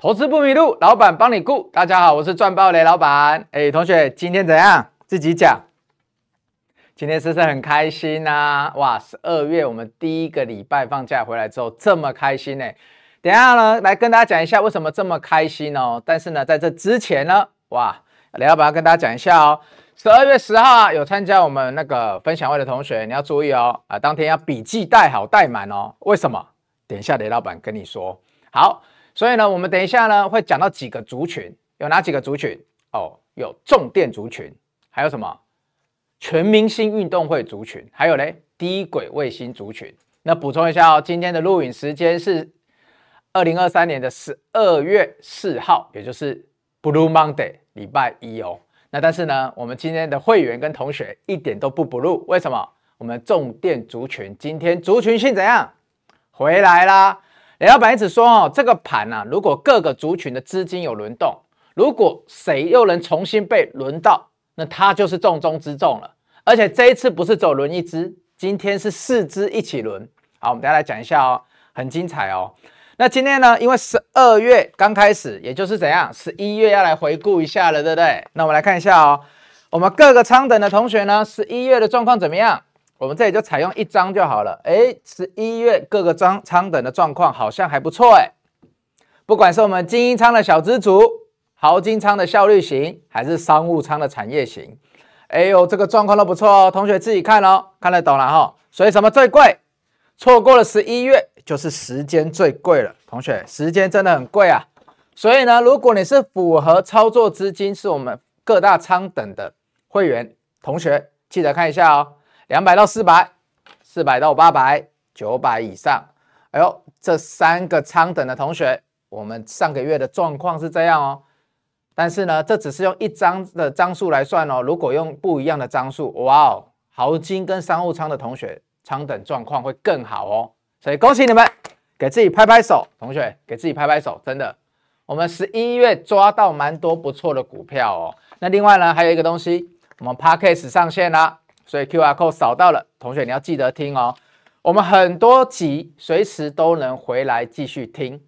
投资不迷路，老板帮你顾。大家好，我是赚爆雷老板。哎，同学，今天怎样？自己讲。今天是不是很开心啊？哇，十二月我们第一个礼拜放假回来之后，这么开心呢？等下呢，来跟大家讲一下为什么这么开心哦。但是呢，在这之前呢，哇，雷老板要跟大家讲一下哦。十二月十号啊，有参加我们那个分享会的同学，你要注意哦。啊，当天要笔记带好带满哦。为什么？等一下雷老板跟你说。好。所以呢，我们等一下呢会讲到几个族群，有哪几个族群？哦，有重电族群，还有什么？全明星运动会族群，还有嘞低轨卫星族群。那补充一下哦，今天的录影时间是二零二三年的十二月四号，也就是 Blue Monday 礼拜一哦。那但是呢，我们今天的会员跟同学一点都不 Blue，为什么？我们重电族群今天族群性怎样？回来啦。雷老板一直说哦，这个盘啊，如果各个族群的资金有轮动，如果谁又能重新被轮到，那他就是重中之重了。而且这一次不是走轮一只，今天是四只一起轮。好，我们等下来讲一下哦，很精彩哦。那今天呢，因为十二月刚开始，也就是怎样，十一月要来回顾一下了，对不对？那我们来看一下哦，我们各个仓等的同学呢，十一月的状况怎么样？我们这里就采用一张就好了。哎，十一月各个仓仓等的状况好像还不错哎。不管是我们精英仓的小资族、豪金仓的效率型，还是商务仓的产业型，哎呦，这个状况都不错哦。同学自己看哦，看得懂了哈。所以什么最贵？错过了十一月，就是时间最贵了。同学，时间真的很贵啊。所以呢，如果你是符合操作资金是我们各大仓等的会员同学，记得看一下哦。两百到四百，四百到八百，九百以上。哎呦，这三个仓等的同学，我们上个月的状况是这样哦。但是呢，这只是用一张的张数来算哦。如果用不一样的张数，哇哦，豪金跟商务仓的同学仓等状况会更好哦。所以恭喜你们，给自己拍拍手，同学给自己拍拍手，真的，我们十一月抓到蛮多不错的股票哦。那另外呢，还有一个东西，我们 Podcast 上线啦。所以 QR code 扫到了，同学你要记得听哦。我们很多集随时都能回来继续听，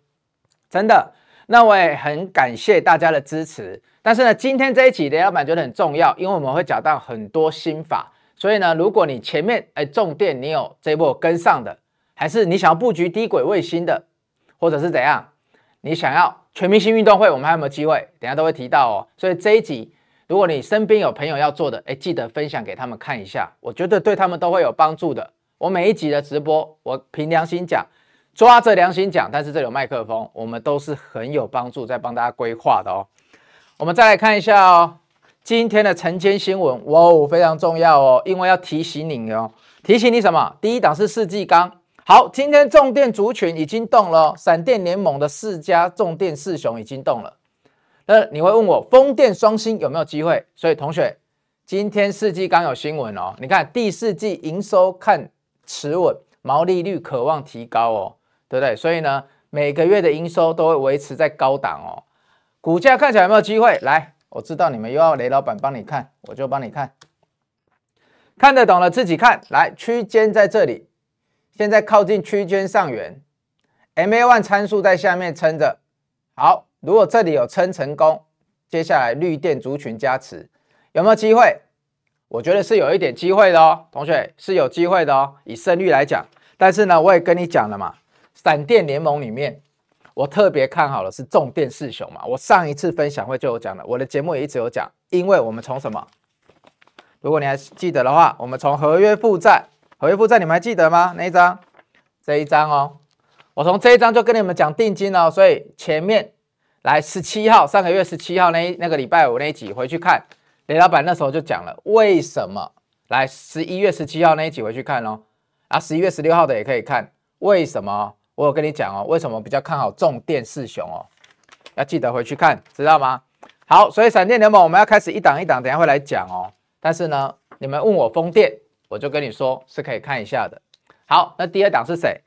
真的。那我也很感谢大家的支持。但是呢，今天这一集雷老板觉得很重要，因为我们会讲到很多心法。所以呢，如果你前面哎重电你有这一波跟上的，还是你想要布局低轨卫星的，或者是怎样，你想要全明星运动会，我们还有没有机会？等下都会提到哦。所以这一集。如果你身边有朋友要做的，哎，记得分享给他们看一下，我觉得对他们都会有帮助的。我每一集的直播，我凭良心讲，抓着良心讲，但是这有麦克风，我们都是很有帮助，在帮大家规划的哦。我们再来看一下哦，今天的晨间新闻，哇哦，非常重要哦，因为要提醒你哦，提醒你什么？第一档是世纪钢，好，今天重电族群已经动了，闪电联盟的四家重电四雄已经动了。那你会问我风电双星有没有机会？所以同学，今天世纪刚有新闻哦。你看第四季营收看持稳，毛利率渴望提高哦，对不对？所以呢，每个月的营收都会维持在高档哦。股价看起来有没有机会？来，我知道你们又要雷老板帮你看，我就帮你看。看得懂了自己看。来，区间在这里，现在靠近区间上缘，MA one 参数在下面撑着，好。如果这里有撑成功，接下来绿电族群加持有没有机会？我觉得是有一点机会的哦，同学是有机会的哦。以胜率来讲，但是呢，我也跟你讲了嘛，闪电联盟里面，我特别看好的是重电四雄嘛。我上一次分享会就有讲了，我的节目也一直有讲，因为我们从什么？如果你还记得的话，我们从合约负债，合约负债你们还记得吗？那一张？这一张哦，我从这一张就跟你们讲定金了，所以前面。来十七号，上个月十七号那那个礼拜五那一集回去看，雷老板那时候就讲了为什么。来十一月十七号那一集回去看哦，啊十一月十六号的也可以看，为什么？我有跟你讲哦，为什么比较看好重电四雄哦？要记得回去看，知道吗？好，所以闪电联盟我们要开始一档一档，等下会来讲哦。但是呢，你们问我风电，我就跟你说是可以看一下的。好，那第二档是谁？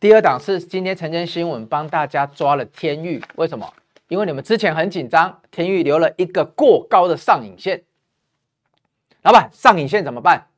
第二档是今天晨间新闻帮大家抓了天域，为什么？因为你们之前很紧张，天宇留了一个过高的上影线。老板，上影线怎么办？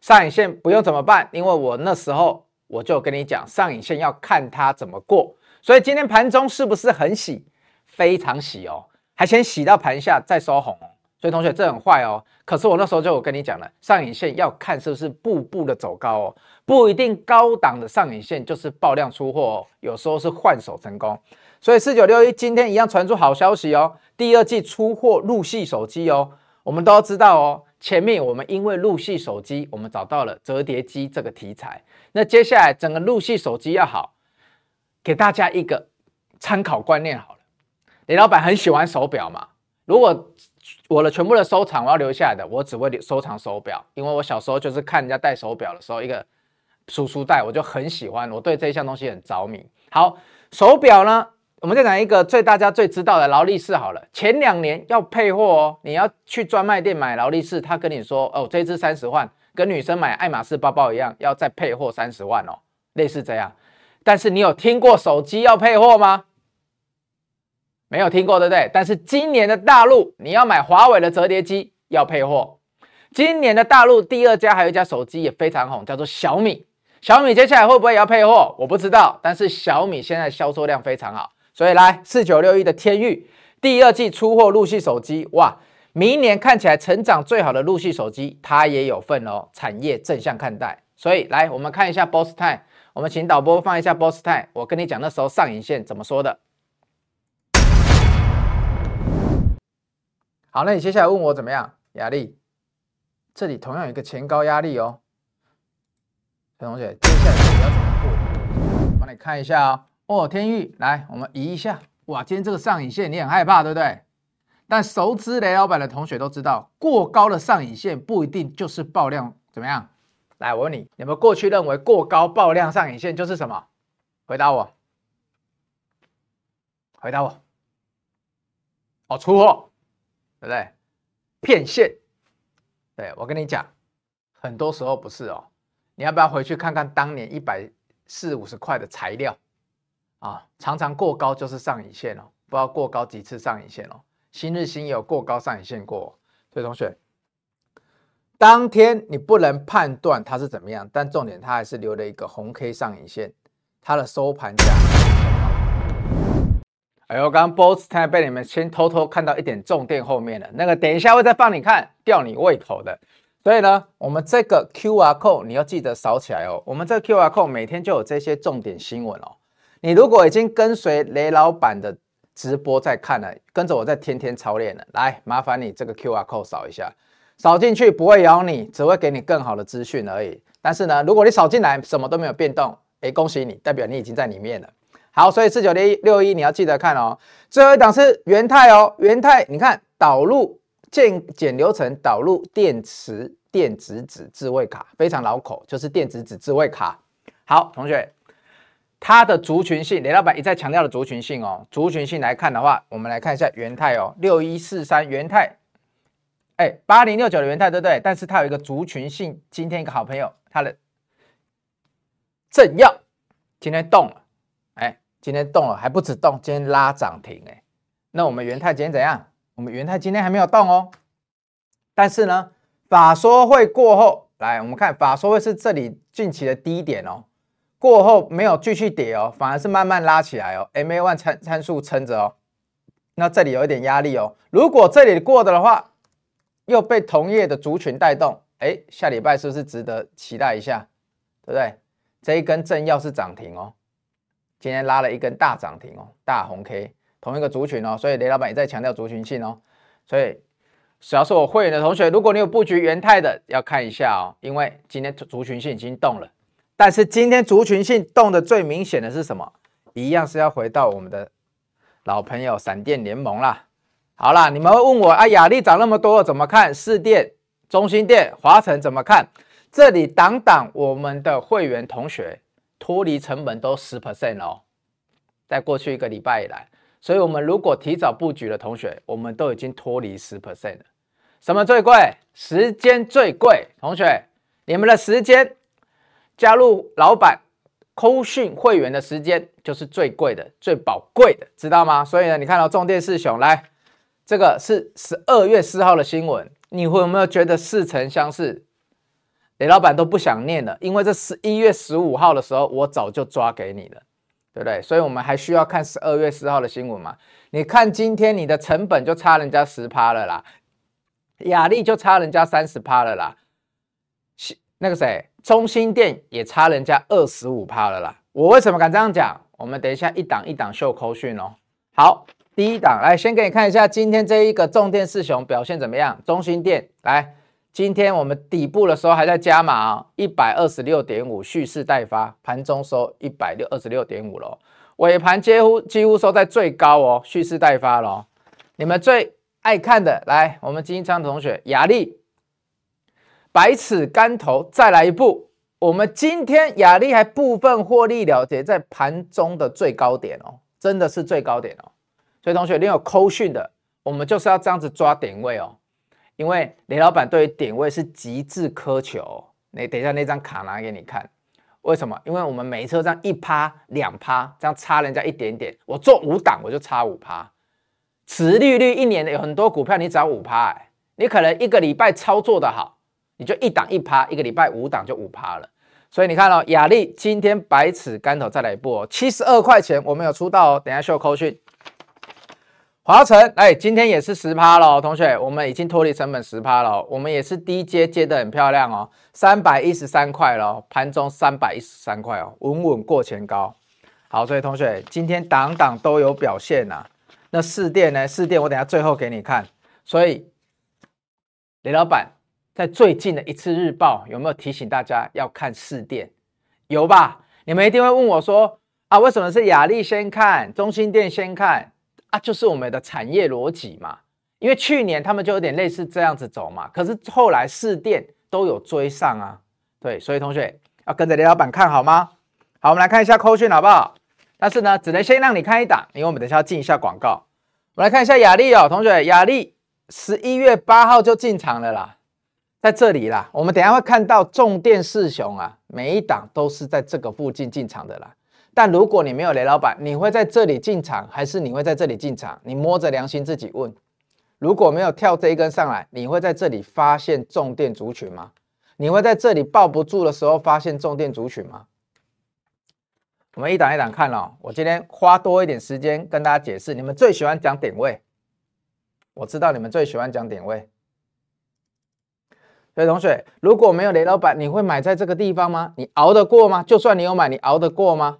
上影线不用怎么办？因为我那时候我就跟你讲，上影线要看它怎么过。所以今天盘中是不是很洗？非常洗哦，还先洗到盘下再收红。所以同学，这很坏哦。可是我那时候就有跟你讲了，上影线要看是不是步步的走高哦，不一定高档的上影线就是爆量出货哦，有时候是换手成功。所以四九六一今天一样传出好消息哦，第二季出货入系手机哦，我们都知道哦。前面我们因为入系手机，我们找到了折叠机这个题材，那接下来整个入系手机要好，给大家一个参考观念好了。李老板很喜欢手表嘛，如果我的全部的收藏我要留下来的，我只会收藏手表，因为我小时候就是看人家戴手表的时候，一个叔叔戴，我就很喜欢，我对这一项东西很着迷。好，手表呢，我们再讲一个最大家最知道的劳力士好了，前两年要配货哦，你要去专卖店买劳力士，他跟你说哦，这支三十万，跟女生买爱马仕包包一样，要再配货三十万哦，类似这样。但是你有听过手机要配货吗？没有听过，对不对？但是今年的大陆，你要买华为的折叠机要配货。今年的大陆第二家还有一家手机也非常红，叫做小米。小米接下来会不会也要配货？我不知道。但是小米现在销售量非常好，所以来四九六一的天域第二季出货陆续手机，哇，明年看起来成长最好的陆续手机，它也有份哦。产业正向看待，所以来我们看一下 Boss Time，我们请导播放一下 Boss Time，我跟你讲那时候上影线怎么说的。好，那你接下来问我怎么样？压力，这里同样有一个前高压力哦。小同学，接下来这里要怎么过？帮你看一下哦。哦，天钰，来，我们移一下。哇，今天这个上影线你很害怕，对不对？但熟知雷老板的同学都知道，过高的上影线不一定就是爆量，怎么样？来，我问你，有没有过去认为过高爆量上影线就是什么？回答我，回答我。哦，出货。对不对？骗线，对，我跟你讲，很多时候不是哦。你要不要回去看看当年一百四五十块的材料啊？常常过高就是上影线哦，不知道过高几次上影线哦。新日新有过高上影线过。所以同学，当天你不能判断它是怎么样，但重点它还是留了一个红 K 上影线，它的收盘价。哎呦，刚刚 Boss 太被你们先偷偷看到一点重点后面了，那个等一下会再放你看，吊你胃口的。所以呢，我们这个 QR code 你要记得扫起来哦。我们这个 QR code 每天就有这些重点新闻哦。你如果已经跟随雷老板的直播在看了，跟着我在天天操练了，来，麻烦你这个 QR code 扫一下，扫进去不会咬你，只会给你更好的资讯而已。但是呢，如果你扫进来什么都没有变动，哎，恭喜你，代表你已经在里面了。好，所以四九零六一你要记得看哦。最后一档是元泰哦，元泰，你看导入渐减流程，导入电池电子纸智慧卡，非常绕口，就是电子纸智慧卡。好，同学，它的族群性，雷老板一再强调的族群性哦。族群性来看的话，我们来看一下元泰哦，六一四三元泰，哎，八零六九的元泰对不对？但是它有一个族群性，今天一个好朋友，它的正要今天动了。哎今天动了还不止动，今天拉涨停哎，那我们元泰今天怎样？我们元泰今天还没有动哦，但是呢，法说会过后，来我们看法说会是这里近期的低点哦，过后没有继续跌哦，反而是慢慢拉起来哦，MA one 参参数撑着哦，那这里有一点压力哦，如果这里过的的话，又被同业的族群带动，哎，下礼拜是不是值得期待一下？对不对？这一根正要是涨停哦。今天拉了一根大涨停哦，大红 K，同一个族群哦，所以雷老板也在强调族群性哦，所以只要是我会员的同学，如果你有布局元泰的，要看一下哦，因为今天族群性已经动了，但是今天族群性动的最明显的是什么？一样是要回到我们的老朋友闪电联盟啦。好啦，你们会问我啊，雅丽涨那么多怎么看？士电、中心电、华城怎么看？这里挡挡我们的会员同学。脱离成本都十 percent 哦，在过去一个礼拜以来，所以我们如果提早布局的同学，我们都已经脱离十 percent 了。什么最贵？时间最贵，同学，你们的时间加入老板扣讯会员的时间就是最贵的、最宝贵的，知道吗？所以呢，你看到重电四雄来，这个是十二月四号的新闻，你会有没有觉得似曾相识？雷老板都不想念了，因为这十一月十五号的时候，我早就抓给你了，对不对？所以我们还需要看十二月四号的新闻嘛？你看今天你的成本就差人家十趴了啦，雅丽就差人家三十趴了啦，那个谁，中心店也差人家二十五趴了啦。我为什么敢这样讲？我们等一下一档一档秀扣讯哦。好，第一档来先给你看一下今天这一个重电四雄表现怎么样？中心店来。今天我们底部的时候还在加码啊，一百二十六点五蓄势待发，盘中收一百六二十六点五喽，尾盘几乎几乎收在最高哦，蓄势待发喽。你们最爱看的，来，我们金昌同学，雅丽，百尺竿头，再来一步。我们今天亚力还部分获利了结在盘中的最高点哦，真的是最高点哦。所以同学，你有扣讯的，我们就是要这样子抓点位哦。因为雷老板对于点位是极致苛求，你等一下那张卡拿给你看，为什么？因为我们每一次这样一趴两趴，这样差人家一点点，我做五档我就差五趴，持利率一年的有很多股票你只要五趴，你可能一个礼拜操作的好，你就一档一趴，一个礼拜五档就五趴了。所以你看哦，雅力今天百尺竿头再来一波哦，七十二块钱我们有出到哦，等下秀扣讯。华城，哎，今天也是十趴了，同学，我们已经脱离成本十趴了，我们也是低接接得很漂亮哦，三百一十三块了，盘中三百一十三块哦，稳稳过前高。好，所以同学今天档档都有表现呐、啊。那四电呢？四电我等下最后给你看。所以雷老板在最近的一次日报有没有提醒大家要看四电？有吧？你们一定会问我说啊，为什么是雅力先看，中心店先看？啊，就是我们的产业逻辑嘛，因为去年他们就有点类似这样子走嘛，可是后来四电都有追上啊，对，所以同学要跟着雷老板看好吗？好，我们来看一下扣讯好不好？但是呢，只能先让你看一档，因为我们等下要进一下广告。我们来看一下雅力哦，同学，亚力十一月八号就进场了啦，在这里啦，我们等下会看到重电四雄啊，每一档都是在这个附近进场的啦。但如果你没有雷老板，你会在这里进场，还是你会在这里进场？你摸着良心自己问。如果没有跳这一根上来，你会在这里发现重电族群吗？你会在这里抱不住的时候发现重电族群吗？我们一档一档看哦。我今天花多一点时间跟大家解释。你们最喜欢讲点位，我知道你们最喜欢讲点位。所以同学，如果没有雷老板，你会买在这个地方吗？你熬得过吗？就算你有买，你熬得过吗？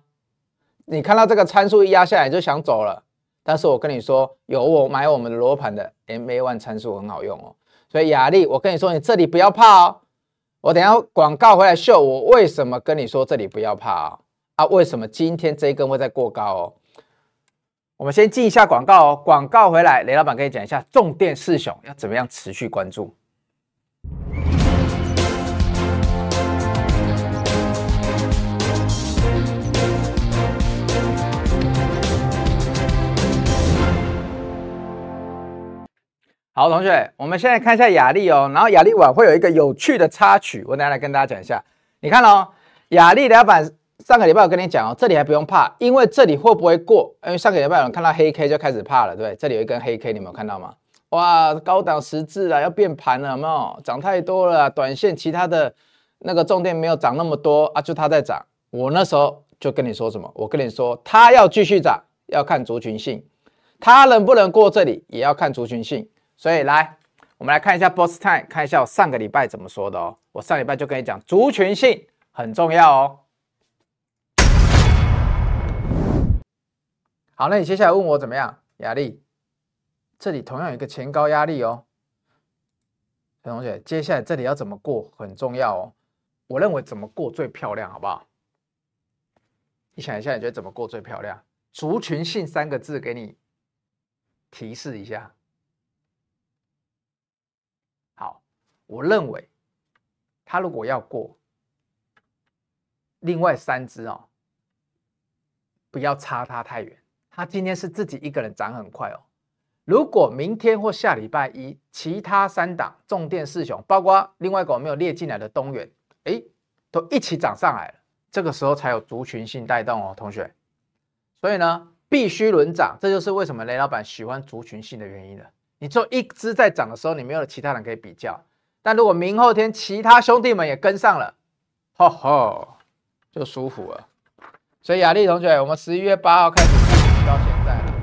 你看到这个参数一压下来就想走了，但是我跟你说，有我买我们的罗盘的 MA One 参数很好用哦。所以亚力，我跟你说，你这里不要怕哦。我等下广告回来秀，我为什么跟你说这里不要怕啊？啊，为什么今天这一根会再过高哦？我们先进一下广告哦。广告回来，雷老板跟你讲一下重电四雄要怎么样持续关注。好，同学，我们现在看一下雅力哦，然后亚力晚会有一个有趣的插曲，我等下来跟大家讲一下。你看哦，雅力老板上个礼拜我跟你讲哦，这里还不用怕，因为这里会不会过？因为上个礼拜有人看到黑 K 就开始怕了，对不对？这里有一根黑 K，你们有看到吗？哇，高档十字啊，要变盘了，有没有？涨太多了，短线其他的那个重点没有涨那么多啊，就它在涨。我那时候就跟你说什么？我跟你说，它要继续涨，要看族群性，它能不能过这里，也要看族群性。所以来，我们来看一下 Boss Time，看一下我上个礼拜怎么说的哦。我上礼拜就跟你讲，族群性很重要哦。好，那你接下来问我怎么样？压力，这里同样有一个前高压力哦。同学，接下来这里要怎么过很重要哦。我认为怎么过最漂亮，好不好？你想一下，你觉得怎么过最漂亮？族群性三个字给你提示一下。我认为，他如果要过，另外三只哦，不要差他太远。他今天是自己一个人涨很快哦。如果明天或下礼拜一，其他三档重电四雄，包括另外一个我没有列进来的东元，哎，都一起涨上来了，这个时候才有族群性带动哦，同学。所以呢，必须轮涨，这就是为什么雷老板喜欢族群性的原因了。你做一只在涨的时候，你没有其他人可以比较。但如果明后天其他兄弟们也跟上了，吼吼，就舒服了。所以雅丽同学，我们十一月八号开始布局到现在了。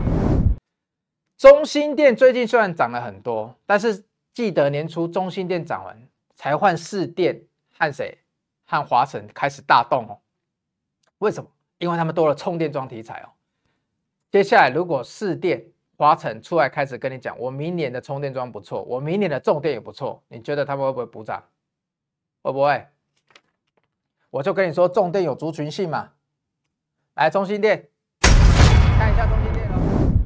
中心店最近虽然涨了很多，但是记得年初中心店涨完，才换四店和谁和华晨开始大动哦。为什么？因为他们多了充电桩题材哦。接下来如果四店、华城出来开始跟你讲，我明年的充电桩不错，我明年的重电也不错，你觉得他们会不会补涨？会不会？我就跟你说，重电有族群性嘛。来，中心电，看一下中心电哦。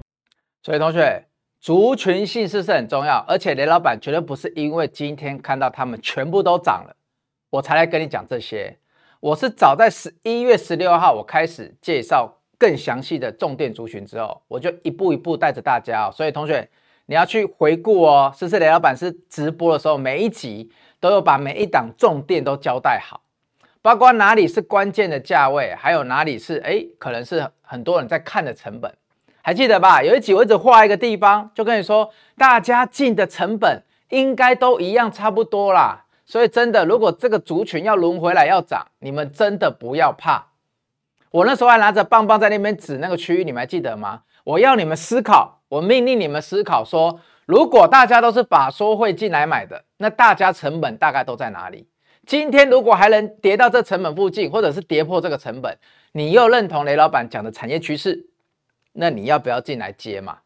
所以同学，族群性是不是很重要？而且雷老板绝对不是因为今天看到他们全部都涨了，我才来跟你讲这些。我是早在十一月十六号，我开始介绍更详细的重电族群之后，我就一步一步带着大家哦。所以同学，你要去回顾哦。是不是雷老板是直播的时候，每一集都有把每一档重电都交代好。包括哪里是关键的价位，还有哪里是哎，可能是很多人在看的成本，还记得吧？有一集我一直画一个地方，就跟你说，大家进的成本应该都一样，差不多啦。所以真的，如果这个族群要轮回来要涨，你们真的不要怕。我那时候还拿着棒棒在那边指那个区域，你们还记得吗？我要你们思考，我命令你们思考说，如果大家都是法说会进来买的，那大家成本大概都在哪里？今天如果还能跌到这成本附近，或者是跌破这个成本，你又认同雷老板讲的产业趋势，那你要不要进来接嘛？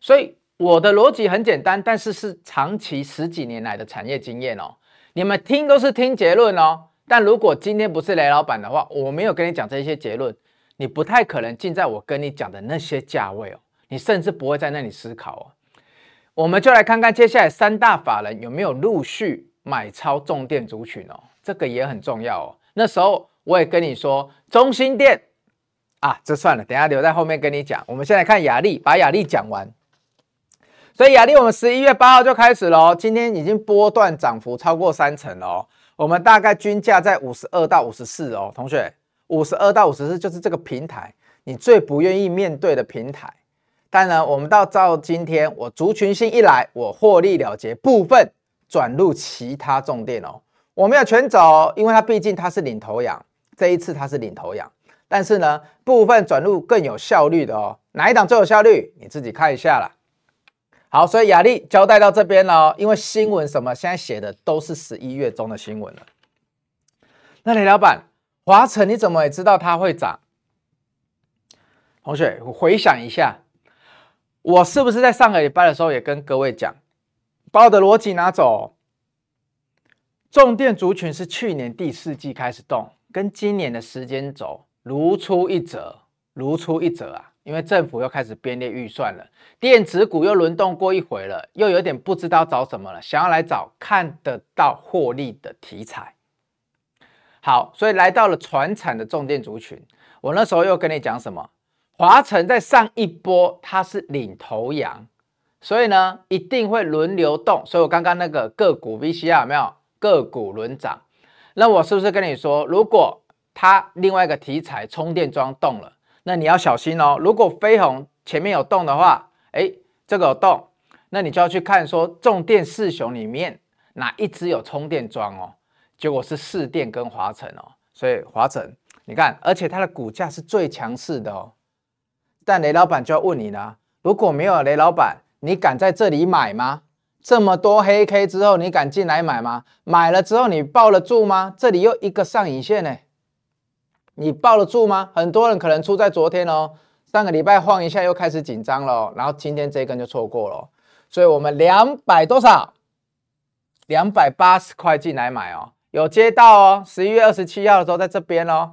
所以我的逻辑很简单，但是是长期十几年来的产业经验哦。你们听都是听结论哦，但如果今天不是雷老板的话，我没有跟你讲这些结论，你不太可能进在我跟你讲的那些价位哦，你甚至不会在那里思考哦。我们就来看看接下来三大法人有没有陆续买超重电族群哦。这个也很重要哦。那时候我也跟你说，中心电啊，这算了，等下留在后面跟你讲。我们先来看雅力，把雅力讲完。所以雅力，我们十一月八号就开始了，今天已经波段涨幅超过三成了哦。我们大概均价在五十二到五十四哦，同学，五十二到五十四就是这个平台，你最不愿意面对的平台。当然，我们到照今天，我族群性一来，我获利了结，部分转入其他重电哦。我没有全走，因为它毕竟它是领头羊，这一次它是领头羊。但是呢，部分转入更有效率的哦，哪一档最有效率？你自己看一下啦。好，所以雅力交代到这边了，因为新闻什么现在写的都是十一月中的新闻了。那李老板，华晨你怎么也知道它会涨？同学，回想一下，我是不是在上个礼拜的时候也跟各位讲，把我的逻辑拿走。重电族群是去年第四季开始动，跟今年的时间轴如出一辙，如出一辙啊！因为政府又开始编列预算了，电子股又轮动过一回了，又有点不知道找什么了，想要来找看得到获利的题材。好，所以来到了传产的重电族群，我那时候又跟你讲什么？华晨在上一波它是领头羊，所以呢一定会轮流动。所以我刚刚那个个股 VCR 有没有？个股轮涨，那我是不是跟你说，如果它另外一个题材充电桩动了，那你要小心哦。如果飞鸿前面有动的话，哎，这个有动，那你就要去看说重电四雄里面哪一只有充电桩哦。结果是四电跟华晨哦，所以华晨你看，而且它的股价是最强势的哦。但雷老板就要问你了，如果没有雷老板，你敢在这里买吗？这么多黑 K 之后，你敢进来买吗？买了之后你抱得住吗？这里又一个上影线呢，你抱得住吗？很多人可能出在昨天哦，上个礼拜晃一下又开始紧张了，然后今天这一根就错过了，所以我们两百多少？两百八十块进来买哦，有接到哦，十一月二十七号的时候在这边哦，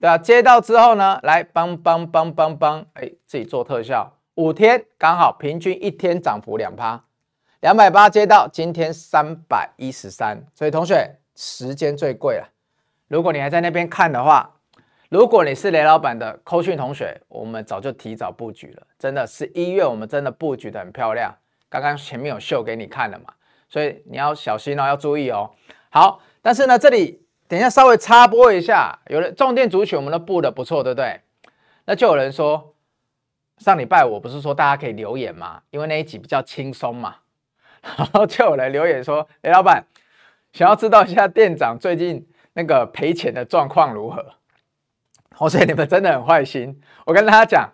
对啊，接到之后呢，来帮帮帮帮帮，哎，自己做特效，五天刚好平均一天涨幅两趴。两百八接到，今天三百一十三，所以同学时间最贵了。如果你还在那边看的话，如果你是雷老板的扣讯同学，我们早就提早布局了。真的十一月我们真的布局的很漂亮，刚刚前面有秀给你看了嘛，所以你要小心哦，要注意哦。好，但是呢，这里等一下稍微插播一下，有的重电族群我们都布的不错，对不对？那就有人说，上礼拜我不是说大家可以留言吗，因为那一集比较轻松嘛。然 后就有人留言说：“雷老板，想要知道一下店长最近那个赔钱的状况如何？”同学，你们真的很坏心。我跟大家讲，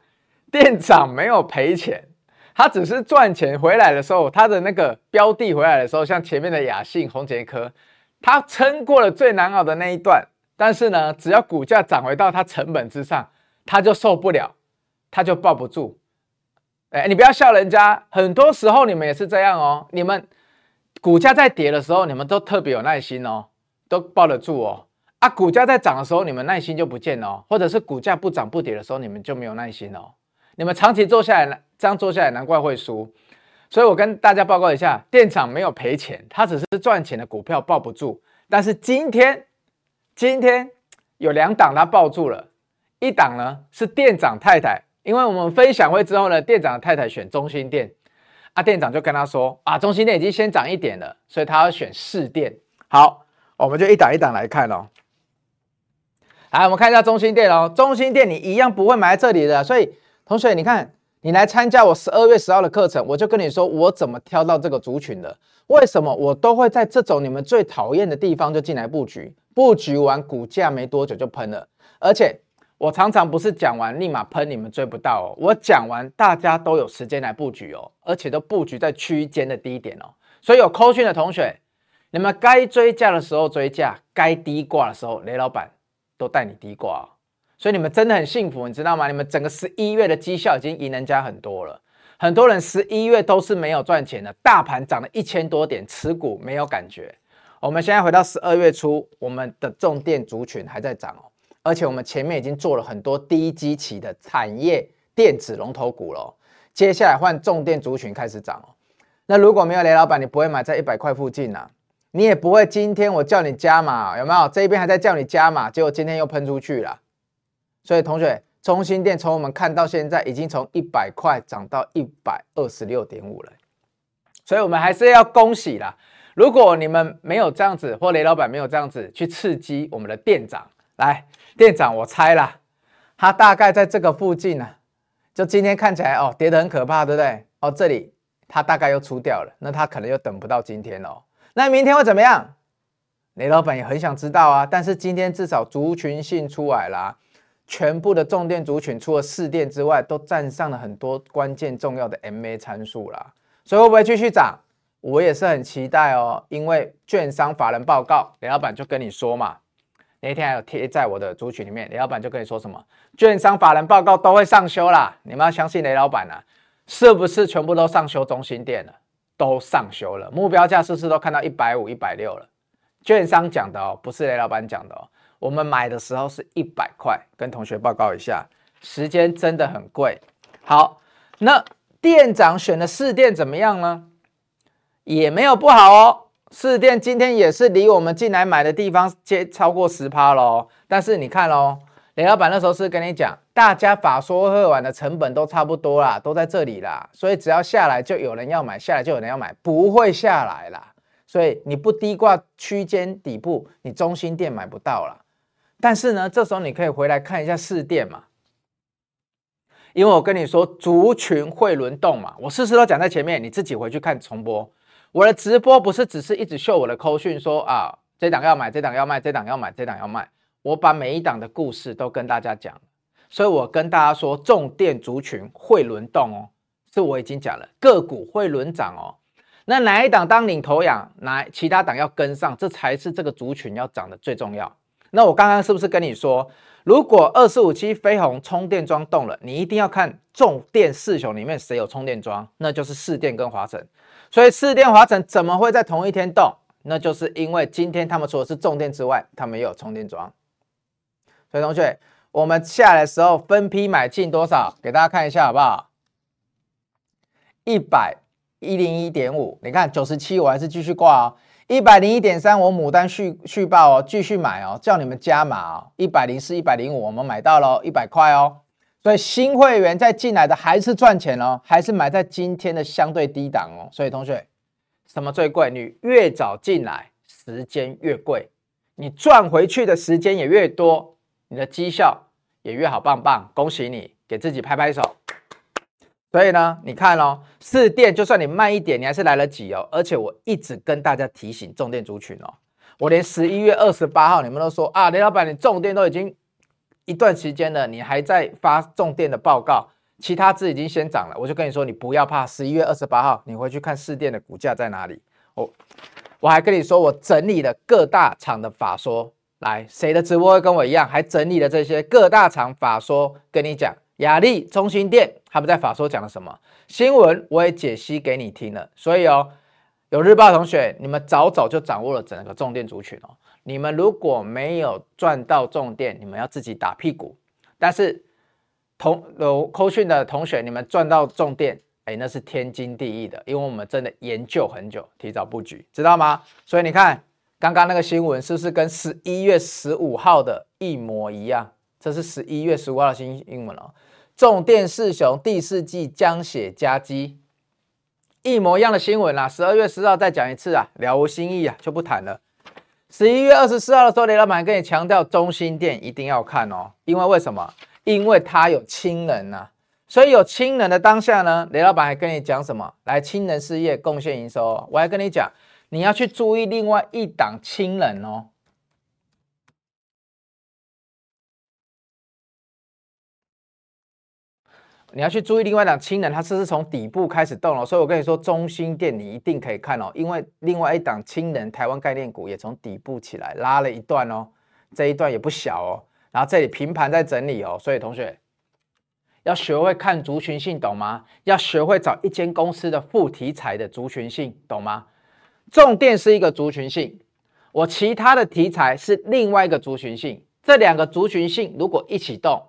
店长没有赔钱，他只是赚钱回来的时候，他的那个标的回来的时候，像前面的雅信、宏捷科，他撑过了最难熬的那一段。但是呢，只要股价涨回到他成本之上，他就受不了，他就抱不住。哎，你不要笑人家，很多时候你们也是这样哦。你们股价在跌的时候，你们都特别有耐心哦，都抱得住哦。啊，股价在涨的时候，你们耐心就不见了，或者是股价不涨不跌的时候，你们就没有耐心哦。你们长期做下来，这样做下来，难怪会输。所以我跟大家报告一下，店长没有赔钱，他只是赚钱的股票抱不住。但是今天，今天有两档他抱住了，一档呢是店长太太。因为我们分享会之后呢，店长的太太选中心店，啊，店长就跟他说啊，中心店已经先涨一点了，所以他要选市店。好，我们就一档一档来看哦。来，我们看一下中心店哦，中心店你一样不会买在这里的，所以同学你看，你来参加我十二月十号的课程，我就跟你说我怎么挑到这个族群的，为什么我都会在这种你们最讨厌的地方就进来布局，布局完股价没多久就喷了，而且。我常常不是讲完立马喷，你们追不到哦。我讲完，大家都有时间来布局哦，而且都布局在区间的低点哦。所以有扣讯的同学，你们该追价的时候追价，该低挂的时候，雷老板都带你低挂。所以你们真的很幸福，你知道吗？你们整个十一月的绩效已经赢人家很多了。很多人十一月都是没有赚钱的，大盘涨了一千多点，持股没有感觉。我们现在回到十二月初，我们的重电族群还在涨哦。而且我们前面已经做了很多低基期的产业电子龙头股了，接下来换重电族群开始涨哦。那如果没有雷老板，你不会买在一百块附近呐，你也不会今天我叫你加码，有没有？这一边还在叫你加码，结果今天又喷出去了。所以同学，中心店从我们看到现在已经从一百块涨到一百二十六点五了，所以我们还是要恭喜啦。如果你们没有这样子，或雷老板没有这样子去刺激我们的店长，来。店长，我猜啦，他大概在这个附近呢、就今天看起来哦，跌得很可怕，对不对？哦，这里他大概又出掉了，那他可能又等不到今天哦。那明天会怎么样？雷老板也很想知道啊。但是今天至少族群性出来了，全部的重电族群除了四电之外，都站上了很多关键重要的 MA 参数啦。所以会不会继续涨？我也是很期待哦，因为券商法人报告，雷老板就跟你说嘛。那天还有贴在我的族群里面，雷老板就跟你说什么，券商法人报告都会上修啦，你们要相信雷老板啊，是不是全部都上修中心电了？都上修了，目标价是不是都看到一百五、一百六了？券商讲的哦，不是雷老板讲的哦。我们买的时候是一百块，跟同学报告一下，时间真的很贵。好，那店长选的四店怎么样呢？也没有不好哦。四店今天也是离我们进来买的地方接超过十趴喽，但是你看喽，雷老板那时候是跟你讲，大家法说会完的成本都差不多啦，都在这里啦，所以只要下来就有人要买，下来就有人要买，不会下来啦。所以你不低挂区间底部，你中心店买不到啦。但是呢，这时候你可以回来看一下士电嘛，因为我跟你说族群会轮动嘛，我事事都讲在前面，你自己回去看重播。我的直播不是只是一直秀我的扣讯说啊，这档要买，这档要卖，这档要买，这档要卖。我把每一档的故事都跟大家讲，所以我跟大家说，重电族群会轮动哦，是我已经讲了，个股会轮涨哦。那哪一档当领头羊，哪其他档要跟上，这才是这个族群要涨的最重要。那我刚刚是不是跟你说，如果二四五七飞鸿充电桩动了，你一定要看重电四雄里面谁有充电桩，那就是四电跟华晨。所以四电华晨怎么会在同一天动？那就是因为今天他们除了是重电之外，他们也有充电桩。所以同学，我们下来的时候分批买进多少？给大家看一下好不好？一百一零一点五，你看九十七，我还是继续挂哦。一百零一点三，我牡丹续续报哦，继续买哦，叫你们加码哦。一百零四、一百零五，我们买到了一百块哦。所以新会员再进来的还是赚钱哦，还是买在今天的相对低档哦。所以同学，什么最贵？你越早进来，时间越贵，你赚回去的时间也越多，你的绩效也越好，棒棒！恭喜你，给自己拍拍手。所以呢，你看哦，四电就算你慢一点，你还是来得及哦。而且我一直跟大家提醒重电族群哦，我连十一月二十八号你们都说啊，雷老板，你重电都已经。一段时间了，你还在发重电的报告，其他字已经先涨了，我就跟你说，你不要怕。十一月二十八号，你回去看四电的股价在哪里。我我还跟你说，我整理了各大厂的法说，来，谁的直播跟我一样，还整理了这些各大厂法说，跟你讲，亚力、中兴电，他们在法说讲了什么新闻，我也解析给你听了。所以哦，有日报同学，你们早早就掌握了整个重电族群哦。你们如果没有赚到重电，你们要自己打屁股。但是同有扣讯的同学，你们赚到重电，哎，那是天经地义的，因为我们真的研究很久，提早布局，知道吗？所以你看刚刚那个新闻是不是跟十一月十五号的一模一样？这是十一月十五号的新新闻哦。重电四雄第四季将写佳绩，一模一样的新闻啊。十二月十号再讲一次啊，了无新意啊，就不谈了。十一月二十四号的时候，雷老板跟你强调，中心店一定要看哦，因为为什么？因为它有亲人呐、啊，所以有亲人的当下呢，雷老板还跟你讲什么？来，亲人事业贡献营收、我还跟你讲，你要去注意另外一档氢能哦。你要去注意另外一档氢能，它是不是从底部开始动了？所以我跟你说，中兴电你一定可以看哦，因为另外一档氢能台湾概念股也从底部起来拉了一段哦，这一段也不小哦。然后这里平盘在整理哦，所以同学要学会看族群性，懂吗？要学会找一间公司的副题材的族群性，懂吗？重电是一个族群性，我其他的题材是另外一个族群性，这两个族群性如果一起动。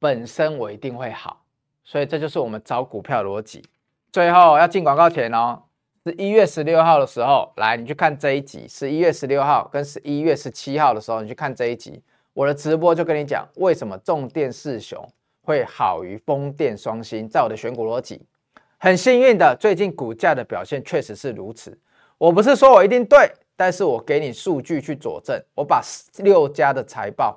本身我一定会好，所以这就是我们找股票逻辑。最后要进广告前哦，十一月十六号的时候，来你去看这一集。十一月十六号跟十一月十七号的时候，你去看这一集，我的直播就跟你讲为什么重电四雄会好于风电双星。在我的选股逻辑，很幸运的，最近股价的表现确实是如此。我不是说我一定对，但是我给你数据去佐证。我把六家的财报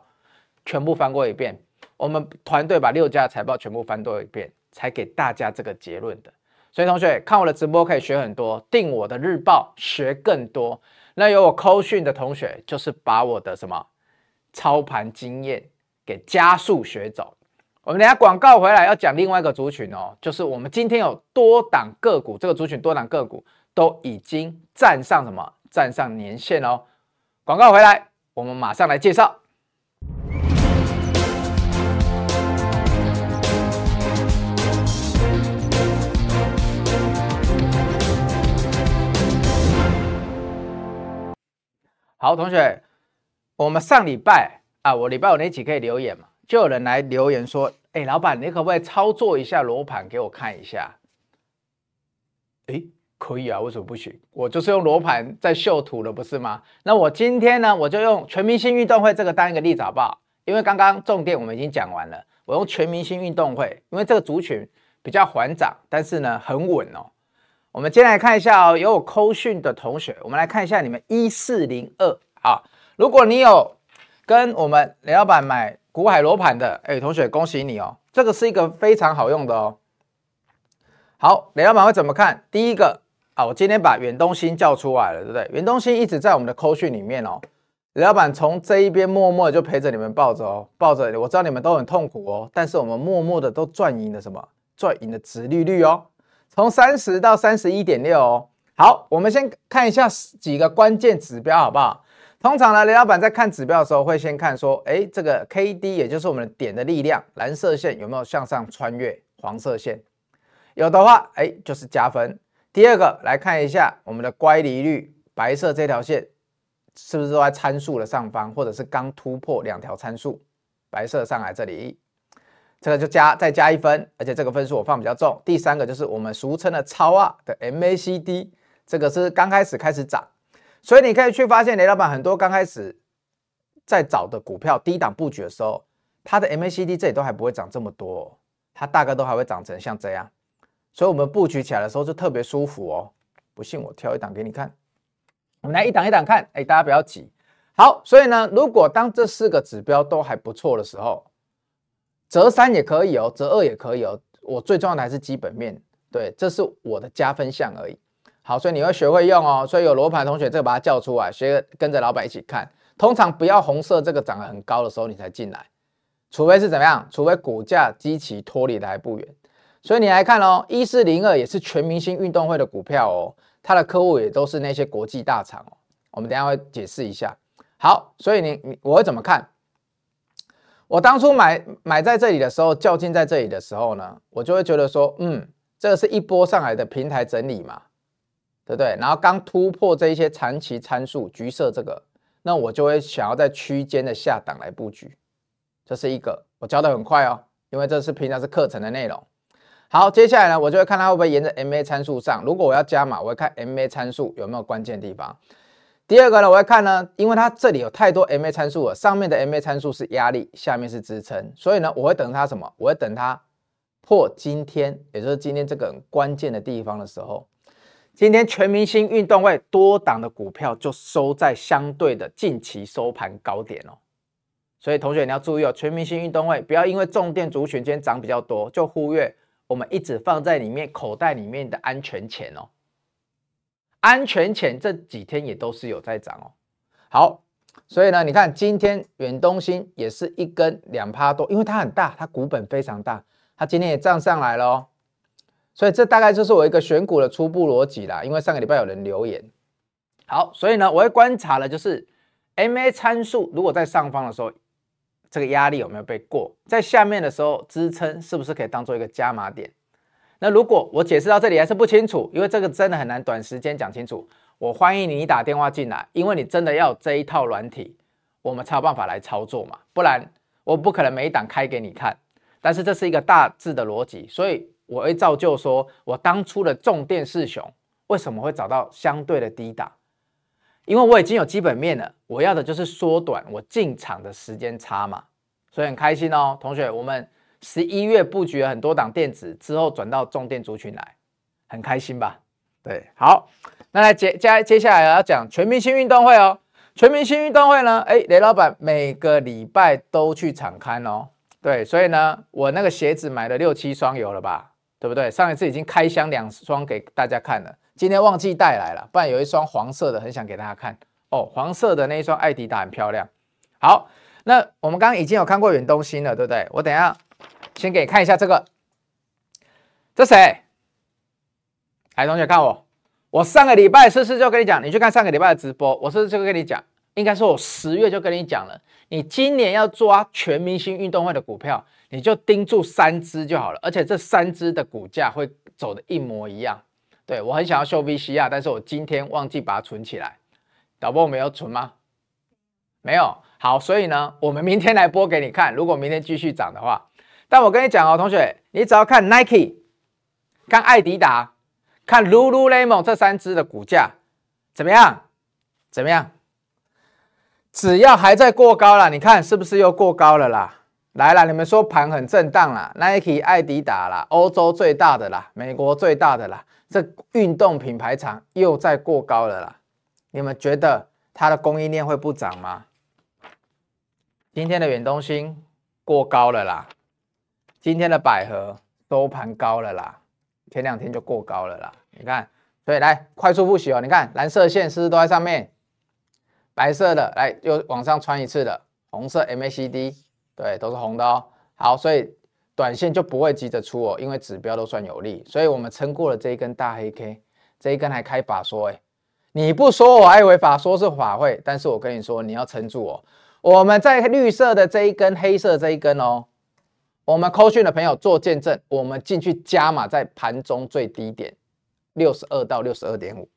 全部翻过一遍。我们团队把六家的财报全部翻多一遍，才给大家这个结论的。所以同学看我的直播可以学很多，订我的日报学更多。那有我扣讯的同学，就是把我的什么操盘经验给加速学走。我们等下广告回来要讲另外一个族群哦，就是我们今天有多档个股，这个族群多档个股都已经站上什么？站上年线哦。广告回来，我们马上来介绍。好，同学，我们上礼拜啊，我礼拜五那期可以留言嘛？就有人来留言说：“哎，老板，你可不可以操作一下罗盘给我看一下？”哎，可以啊，为什么不行？我就是用罗盘在秀图的，不是吗？那我今天呢，我就用全明星运动会这个当一个例子好不好？因为刚刚重点我们已经讲完了，我用全明星运动会，因为这个族群比较缓涨，但是呢很稳哦。我们今天来看一下哦，有我扣讯的同学，我们来看一下你们一四零二啊。如果你有跟我们雷老板买股海罗盘的，哎，同学恭喜你哦，这个是一个非常好用的哦。好，雷老板会怎么看？第一个啊，我今天把远东新叫出来了，对不对？远东新一直在我们的扣讯里面哦。雷老板从这一边默默的就陪着你们抱着哦，抱着。我知道你们都很痛苦哦，但是我们默默的都赚赢了什么？赚赢了殖利率哦。从三十到三十一点六哦，好，我们先看一下几个关键指标，好不好？通常呢，雷老板在看指标的时候，会先看说，哎，这个 K D，也就是我们的点的力量，蓝色线有没有向上穿越黄色线？有的话，哎，就是加分。第二个，来看一下我们的乖离率，白色这条线是不是都在参数的上方，或者是刚突破两条参数，白色上来这里。这个就加再加一分，而且这个分数我放比较重。第三个就是我们俗称的超二的 MACD，这个是刚开始开始涨，所以你可以去发现雷老板很多刚开始在找的股票低档布局的时候，它的 MACD 这里都还不会涨这么多哦，它大概都还会长成像这样，所以我们布局起来的时候就特别舒服哦。不信我挑一档给你看，我们来一档一档看，哎，大家不要急。好，所以呢，如果当这四个指标都还不错的时候。折三也可以哦，折二也可以哦。我最重要的还是基本面，对，这是我的加分项而已。好，所以你要学会用哦。所以有罗盘同学，这个把它叫出来，学跟着老板一起看。通常不要红色这个涨得很高的时候你才进来，除非是怎么样？除非股价基期脱离的还不远。所以你来看哦，一四零二也是全明星运动会的股票哦，它的客户也都是那些国际大厂哦。我们等下会解释一下。好，所以你你我会怎么看？我当初买买在这里的时候，较劲在这里的时候呢，我就会觉得说，嗯，这个是一波上来的平台整理嘛，对不对？然后刚突破这一些长期参数，橘色这个，那我就会想要在区间的下档来布局。这是一个，我教的很快哦，因为这是平常是课程的内容。好，接下来呢，我就会看它会不会沿着 MA 参数上。如果我要加码，我会看 MA 参数有没有关键地方。第二个呢，我会看呢，因为它这里有太多 MA 参数了，上面的 MA 参数是压力，下面是支撑，所以呢，我会等它什么？我会等它破今天，也就是今天这个很关键的地方的时候。今天全明星运动会多档的股票就收在相对的近期收盘高点哦。所以同学你要注意哦，全明星运动会不要因为重电族群今天涨比较多，就忽略。我们一直放在里面口袋里面的安全钱哦，安全钱这几天也都是有在涨哦。好，所以呢，你看今天远东新也是一根两趴多，因为它很大，它股本非常大，它今天也涨上来了哦。所以这大概就是我一个选股的初步逻辑啦。因为上个礼拜有人留言，好，所以呢，我会观察的就是 MA 参数如果在上方的时候。这个压力有没有被过？在下面的时候支撑是不是可以当做一个加码点？那如果我解释到这里还是不清楚，因为这个真的很难短时间讲清楚，我欢迎你打电话进来，因为你真的要这一套软体，我们才有办法来操作嘛，不然我不可能每一档开给你看。但是这是一个大致的逻辑，所以我会照旧说，我当初的重电四雄为什么会找到相对的低档？因为我已经有基本面了，我要的就是缩短我进场的时间差嘛，所以很开心哦，同学，我们十一月布局了很多档电子，之后转到重电族群来，很开心吧？对，好，那来接接接下来要讲全明星运动会哦，全明星运动会呢，哎，雷老板每个礼拜都去场刊哦，对，所以呢，我那个鞋子买了六七双有了吧，对不对？上一次已经开箱两双给大家看了。今天忘记带来了，不然有一双黄色的，很想给大家看哦。黄色的那一双爱迪达很漂亮。好，那我们刚刚已经有看过远东新了，对不对？我等一下先给你看一下这个，这谁？来，同学看我，我上个礼拜是不是就跟你讲？你去看上个礼拜的直播，我是不是就跟你讲？应该说我十月就跟你讲了，你今年要抓全明星运动会的股票，你就盯住三只就好了，而且这三只的股价会走的一模一样。对，我很想要秀 VCR，但是我今天忘记把它存起来。导播我们有存吗？没有。好，所以呢，我们明天来播给你看。如果明天继续涨的话，但我跟你讲哦，同学，你只要看 Nike、看爱迪达、看 Lululemon 这三只的股价怎么样？怎么样？只要还在过高了，你看是不是又过高了啦？来了，你们说盘很震荡啦，Nike、爱迪达啦，欧洲最大的啦，美国最大的啦。这运动品牌厂又在过高了啦，你们觉得它的供应链会不涨吗？今天的远东新过高了啦，今天的百合收盘高了啦，前两天就过高了啦。你看，所以来快速复习哦，你看蓝色线是不是都在上面？白色的来又往上穿一次的，红色 MACD 对，都是红的哦。好，所以。短线就不会急着出哦，因为指标都算有利，所以我们撑过了这一根大黑 K，这一根还开法说哎，你不说我还以为法说是法会，但是我跟你说你要撑住哦。我们在绿色的这一根，黑色这一根哦，我们扣讯的朋友做见证，我们进去加码在盘中最低点六十二到六十二点五，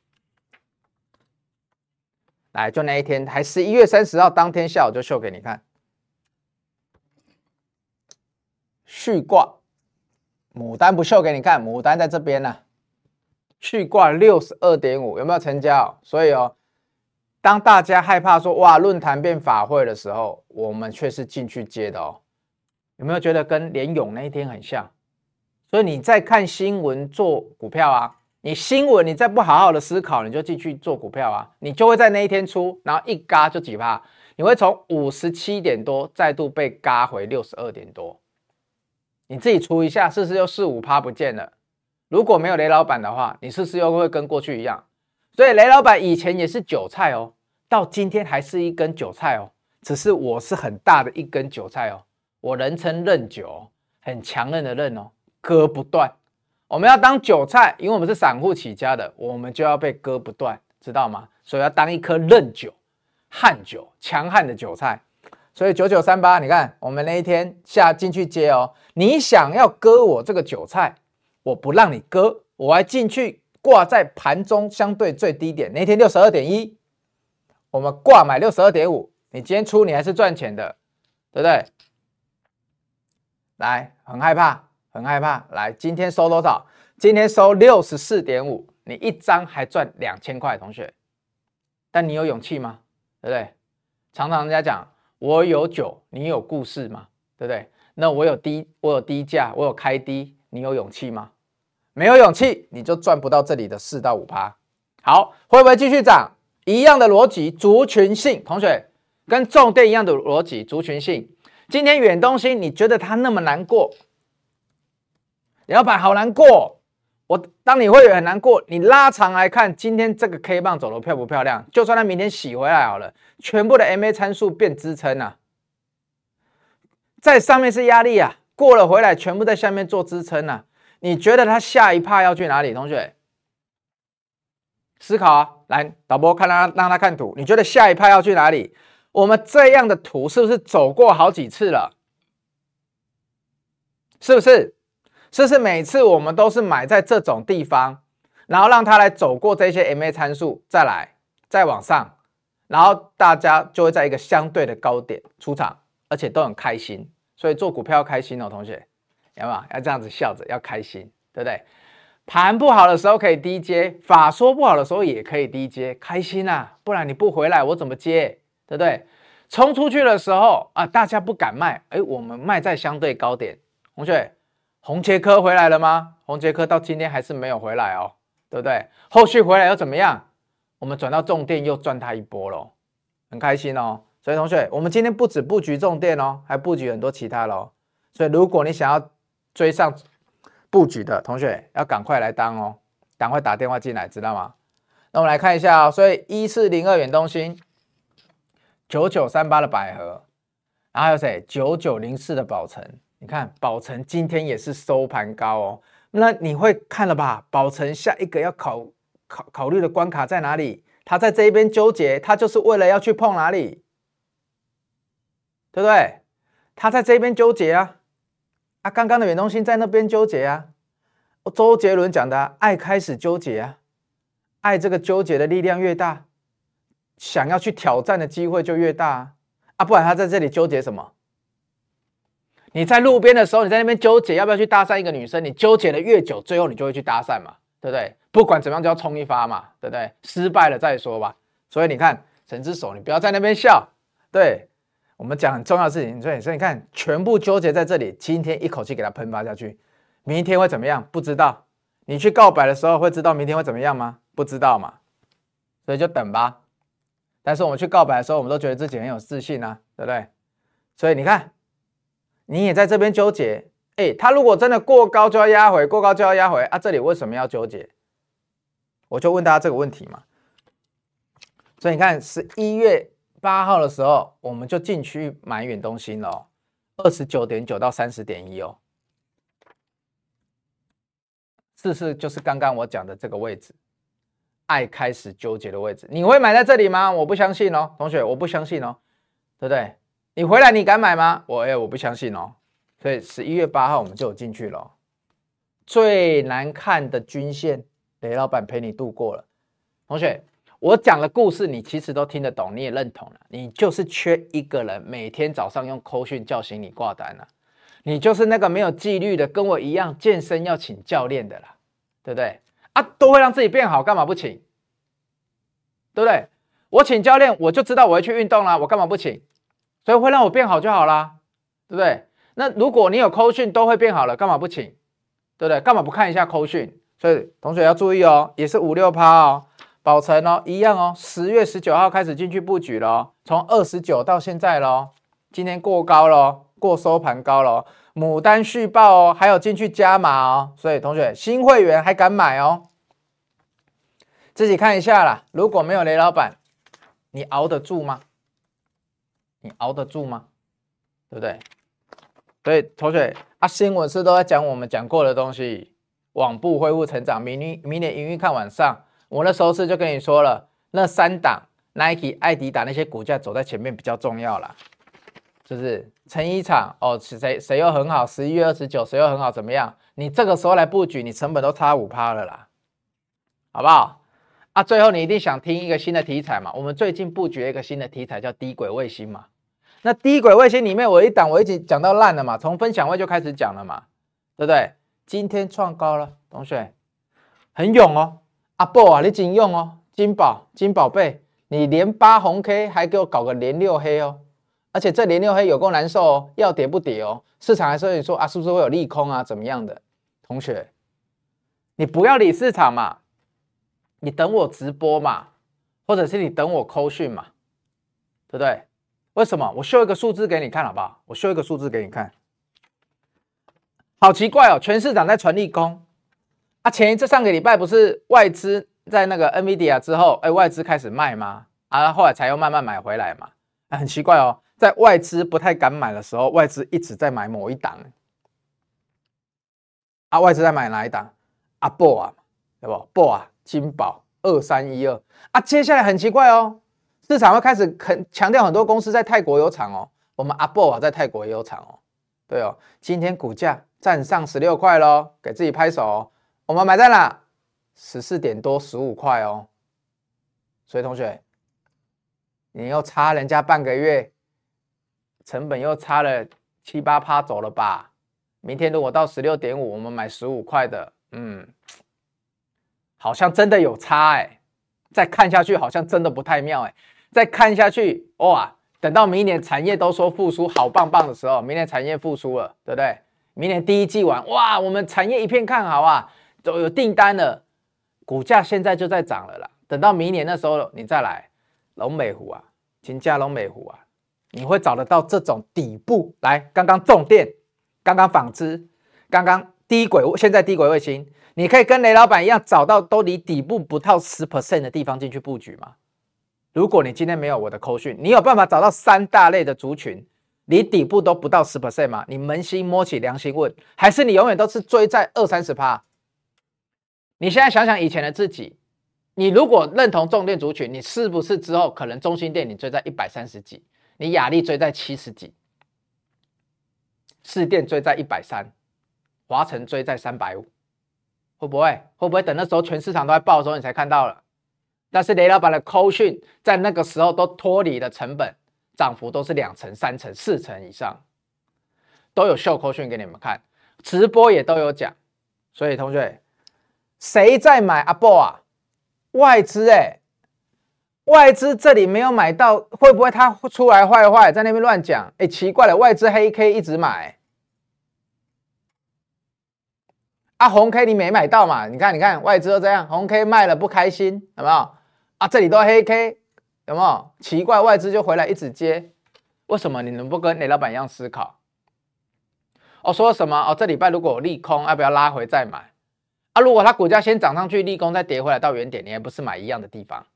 来就那一天，还十一月三十号当天下午就秀给你看。续挂，牡丹不秀给你看，牡丹在这边呢、啊。续挂六十二点五，有没有成交？所以哦，当大家害怕说哇论坛变法会的时候，我们却是进去接的哦。有没有觉得跟联咏那一天很像？所以你在看新闻做股票啊，你新闻你再不好好的思考，你就进去做股票啊，你就会在那一天出，然后一嘎就几趴，你会从五十七点多再度被嘎回六十二点多。你自己除一下，是不是又四五趴不见了？如果没有雷老板的话，你是不是又会跟过去一样？所以雷老板以前也是韭菜哦，到今天还是一根韭菜哦，只是我是很大的一根韭菜哦。我人称认九，很强韧的韧哦，割不断。我们要当韭菜，因为我们是散户起家的，我们就要被割不断，知道吗？所以要当一颗韧韭、悍韭、强悍的韭菜。所以九九三八，你看我们那一天下进去接哦，你想要割我这个韭菜，我不让你割，我还进去挂在盘中相对最低点，那天六十二点一，我们挂买六十二点五，你今天出你还是赚钱的，对不对？来，很害怕，很害怕，来，今天收多少？今天收六十四点五，你一张还赚两千块，同学，但你有勇气吗？对不对？常常人家讲。我有酒，你有故事吗？对不对？那我有低，我有低价，我有开低，你有勇气吗？没有勇气，你就赚不到这里的四到五趴。好，会不会继续涨？一样的逻辑，族群性，同学跟重电一样的逻辑，族群性。今天远东新，你觉得它那么难过？老板好难过。我当你会很难过，你拉长来看，今天这个 K 棒走的漂不漂亮？就算它明天洗回来好了，全部的 MA 参数变支撑啊，在上面是压力啊，过了回来全部在下面做支撑啊。你觉得它下一趴要去哪里？同学思考啊，来导播看他让他看图，你觉得下一趴要去哪里？我们这样的图是不是走过好几次了？是不是？是不是每次我们都是买在这种地方，然后让它来走过这些 MA 参数，再来再往上，然后大家就会在一个相对的高点出场，而且都很开心。所以做股票要开心哦，同学，有没有？要这样子笑着，要开心，对不对？盘不好的时候可以低接，法说不好的时候也可以低接，开心啊！不然你不回来，我怎么接？对不对？冲出去的时候啊，大家不敢卖，哎，我们卖在相对高点，同学。宏捷科回来了吗？宏捷科到今天还是没有回来哦，对不对？后续回来又怎么样？我们转到重电又赚它一波喽，很开心哦。所以同学，我们今天不止布局重电哦，还布局很多其他喽。所以如果你想要追上布局的同学，要赶快来当哦，赶快打电话进来，知道吗？那我们来看一下哦，所以一四零二远东新，九九三八的百合，然后还有谁？九九零四的宝城。你看宝成今天也是收盘高哦，那你会看了吧？宝成下一个要考考考虑的关卡在哪里？他在这一边纠结，他就是为了要去碰哪里，对不对？他在这边纠结啊，啊，刚刚的远东新在那边纠结啊。周杰伦讲的，爱开始纠结啊，爱这个纠结的力量越大，想要去挑战的机会就越大啊，啊，不然他在这里纠结什么？你在路边的时候，你在那边纠结要不要去搭讪一个女生，你纠结的越久，最后你就会去搭讪嘛，对不对？不管怎么样，就要冲一发嘛，对不对？失败了再说吧。所以你看，神之手，你不要在那边笑。对，我们讲很重要的事情，所以所以你看，全部纠结在这里，今天一口气给它喷发下去，明天会怎么样？不知道。你去告白的时候会知道明天会怎么样吗？不知道嘛。所以就等吧。但是我们去告白的时候，我们都觉得自己很有自信啊，对不对？所以你看。你也在这边纠结，哎，他如果真的过高就要压回，过高就要压回啊！这里为什么要纠结？我就问大家这个问题嘛。所以你看，十一月八号的时候，我们就进去买远东新了，二十九点九到三十点一哦，是不是就是刚刚我讲的这个位置？爱开始纠结的位置，你会买在这里吗？我不相信哦，同学，我不相信哦，对不对？你回来你敢买吗？我哎，我不相信哦。所以十一月八号我们就有进去了。最难看的均线，雷老板陪你度过了。同学，我讲的故事你其实都听得懂，你也认同了。你就是缺一个人每天早上用扣讯叫醒你挂单了。你就是那个没有纪律的，跟我一样健身要请教练的啦，对不对？啊，都会让自己变好，干嘛不请？对不对？我请教练，我就知道我要去运动啦，我干嘛不请？所以会让我变好就好啦，对不对？那如果你有扣讯都会变好了，干嘛不请？对不对？干嘛不看一下扣讯？所以同学要注意哦，也是五六趴哦，保存哦，一样哦。十月十九号开始进去布局了，从二十九到现在喽，今天过高了，过收盘高了，牡丹续报哦，还有进去加码哦。所以同学新会员还敢买哦？自己看一下啦。如果没有雷老板，你熬得住吗？你熬得住吗？对不对？所以同学啊，新闻是都在讲我们讲过的东西，网部恢复成长，明年明年营运看晚上。我那时候是就跟你说了，那三档 Nike、艾迪达那些股价走在前面比较重要啦，就是成衣厂哦，谁谁又很好，十一月二十九谁又很好，怎么样？你这个时候来布局，你成本都差五趴了啦，好不好？啊，最后你一定想听一个新的题材嘛？我们最近布局一个新的题材叫低轨卫星嘛。那低轨卫星里面，我一档我已经讲到烂了嘛，从分享会就开始讲了嘛，对不对？今天创高了，同学很勇哦，阿宝啊，你真勇哦，金宝金宝贝，你连八红 K 还给我搞个连六黑哦，而且这连六黑有够难受哦，要跌不跌哦，市场还说你说啊，是不是会有利空啊，怎么样的？同学，你不要理市场嘛。你等我直播嘛，或者是你等我扣讯嘛，对不对？为什么？我秀一个数字给你看好不好？我秀一个数字给你看，好奇怪哦，全市场在传利空啊。前一次上个礼拜不是外资在那个 NVIDIA 之后，哎，外资开始卖吗？啊，后来才又慢慢买回来嘛。啊，很奇怪哦，在外资不太敢买的时候，外资一直在买某一档。啊，外资在买哪一档？啊，博啊，对不？博啊。金宝二三一二啊，接下来很奇怪哦，市场会开始很强调很多公司在泰国有厂哦，我们阿波啊在泰国也有厂哦，对哦，今天股价站上十六块喽，给自己拍手，我们买在哪？十四点多十五块哦，所以同学，你又差人家半个月，成本又差了七八趴走了吧？明天如果到十六点五，我们买十五块的，嗯。好像真的有差哎、再看下去好像真的不太妙哎、再看下去哇，等到明年产业都说复苏好棒棒的时候，明年产业复苏了，对不对？明年第一季完哇，我们产业一片看好啊，都有订单了，股价现在就在涨了啦。等到明年的时候你再来，龙美湖啊，金价龙美湖啊，你会找得到这种底部来。刚刚重电，刚刚纺织，刚刚低轨，现在低轨卫星。你可以跟雷老板一样，找到都离底部不到十 percent 的地方进去布局吗？如果你今天没有我的扣讯，你有办法找到三大类的族群，离底部都不到十 percent 吗？你扪心摸起良心问，还是你永远都是追在二三十趴？你现在想想以前的自己，你如果认同重电族群，你是不是之后可能中心电你追在一百三十几，你雅力追在七十几，士电追在一百三，华城追在三百五？会不会？会不会等那时候全市场都在爆的时候，你才看到了？但是雷老板的扣讯在那个时候都脱离了成本，涨幅都是两成、三成、四成以上，都有秀扣讯给你们看，直播也都有讲。所以同学，谁在买阿波啊？外资哎、外资这里没有买到，会不会他出来坏坏，在那边乱讲？哎，奇怪了，外资黑 K 一直买。啊，红 K 你没买到嘛？你看，你看外资都这样，红 K 卖了不开心，有没有？啊，这里都黑 K，有没有？奇怪，外资就回来一直接，为什么你能不跟雷老板一样思考？哦，说什么？哦，这礼拜如果有利空，要不要拉回再买？啊，如果它股价先涨上去，利空再跌回来到原点，你还不是买一样的地方？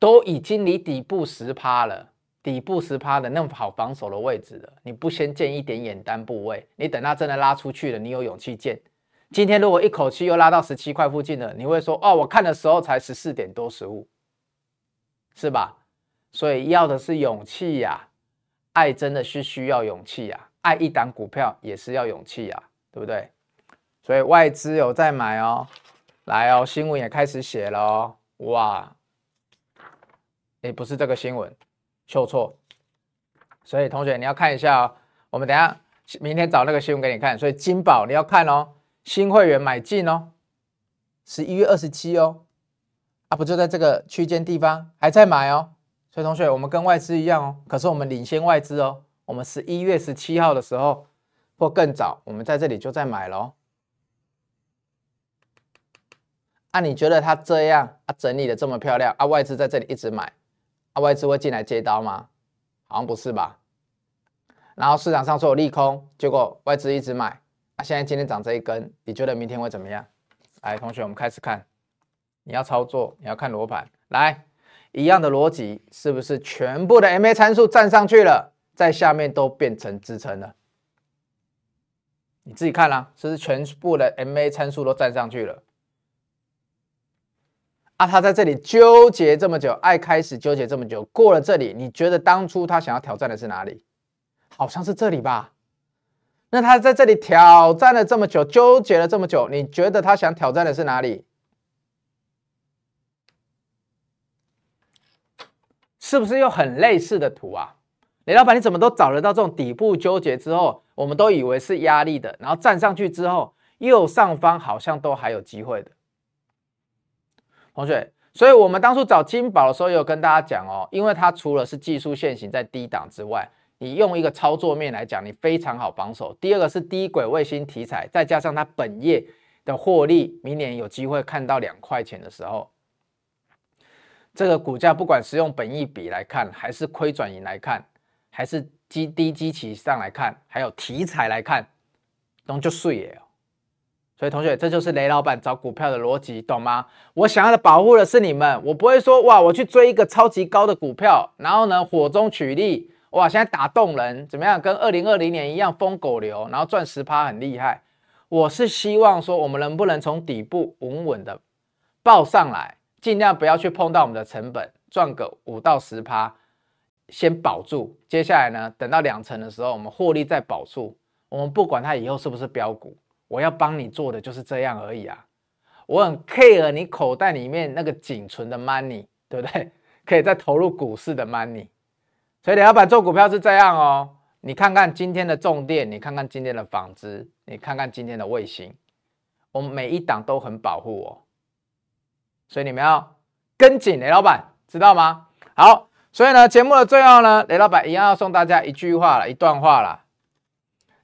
都已经离底部十趴了。底部十趴的那么好防守的位置了，你不先建一点眼单部位，你等它真的拉出去了，你有勇气建。今天如果一口气又拉到十七块附近了，你会说哦，我看的时候才十四点多十五，是吧？所以要的是勇气呀，爱真的是需要勇气呀，爱一档股票也是要勇气呀，对不对？所以外资有在买哦，来哦，新闻也开始写了哦，哇，哎，不是这个新闻。秀错，所以同学你要看一下哦。我们等下明天找那个新闻给你看。所以金宝你要看哦，新会员买进哦，十一月二十七哦，啊不就在这个区间地方还在买哦。所以同学我们跟外资一样哦，可是我们领先外资哦。我们十一月十七号的时候或更早，我们在这里就在买喽。啊，你觉得他这样啊整理的这么漂亮啊，外资在这里一直买。啊、外资会进来接刀吗？好像不是吧。然后市场上说有利空，结果外资一直买。啊，现在今天涨这一根，你觉得明天会怎么样？来，同学，我们开始看。你要操作，你要看罗盘。来，一样的逻辑，是不是全部的 MA 参数站上去了？在下面都变成支撑了。你自己看啦、是不是全部的 MA 参数都站上去了？啊，他在这里纠结这么久，爱开始纠结这么久，过了这里，你觉得当初他想要挑战的是哪里？好像是这里吧？那他在这里挑战了这么久，纠结了这么久，你觉得他想挑战的是哪里？是不是又很类似的图啊？雷老板，你怎么都找得到这种底部纠结之后，我们都以为是压力的，然后站上去之后，右上方好像都还有机会的。同学，所以我们当初找金宝的时候，有跟大家讲哦，因为它除了是技术线型在低档之外，你用一个操作面来讲，你非常好防守。第二个是低轨卫星题材，再加上它本业的获利，明年有机会看到两块钱的时候。这个股价不管是用本益比来看，还是亏转盈来看，还是基低基期上来看，还有题材来看，都就碎耶。所以同学，这就是雷老板找股票的逻辑，懂吗？我想要的保护的是你们，我不会说哇，我去追一个超级高的股票，然后呢火中取栗，哇，现在打动人，怎么样？跟二零二零年一样疯狗流，然后赚十趴很厉害。我是希望说，我们能不能从底部稳稳的抱上来？尽量不要去碰到我们的成本，赚个五到十趴，先保住。接下来呢，等到两成的时候，我们获利再保住。我们不管它以后是不是标股，我要帮你做的就是这样而已啊。我很 care 你口袋里面那个仅存的 money，对不对？可以再投入股市的 money。所以，雷老板做股票是这样哦。你看看今天的重电，你看看今天的纺织，你看看今天的卫星，我们每一档都很保护哦。所以你们要跟紧雷老板，知道吗？好，所以呢，节目的最后呢，雷老板一样要送大家一句话了，一段话了：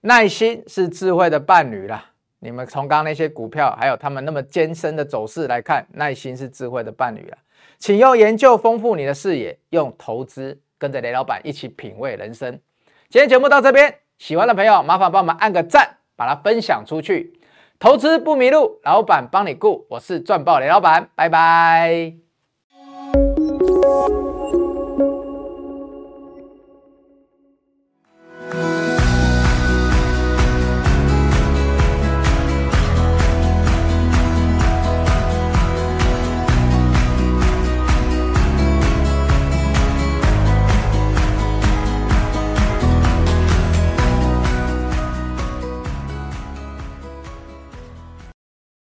耐心是智慧的伴侣啦。你们从刚刚那些股票，还有他们那么艰深的走势来看，耐心是智慧的伴侣了。请用研究丰富你的视野，用投资跟着雷老板一起品味人生。今天节目到这边，喜欢的朋友麻烦帮我们按个赞，把它分享出去。投资不迷路，老板帮你顾。我是赚爆雷老板，拜拜。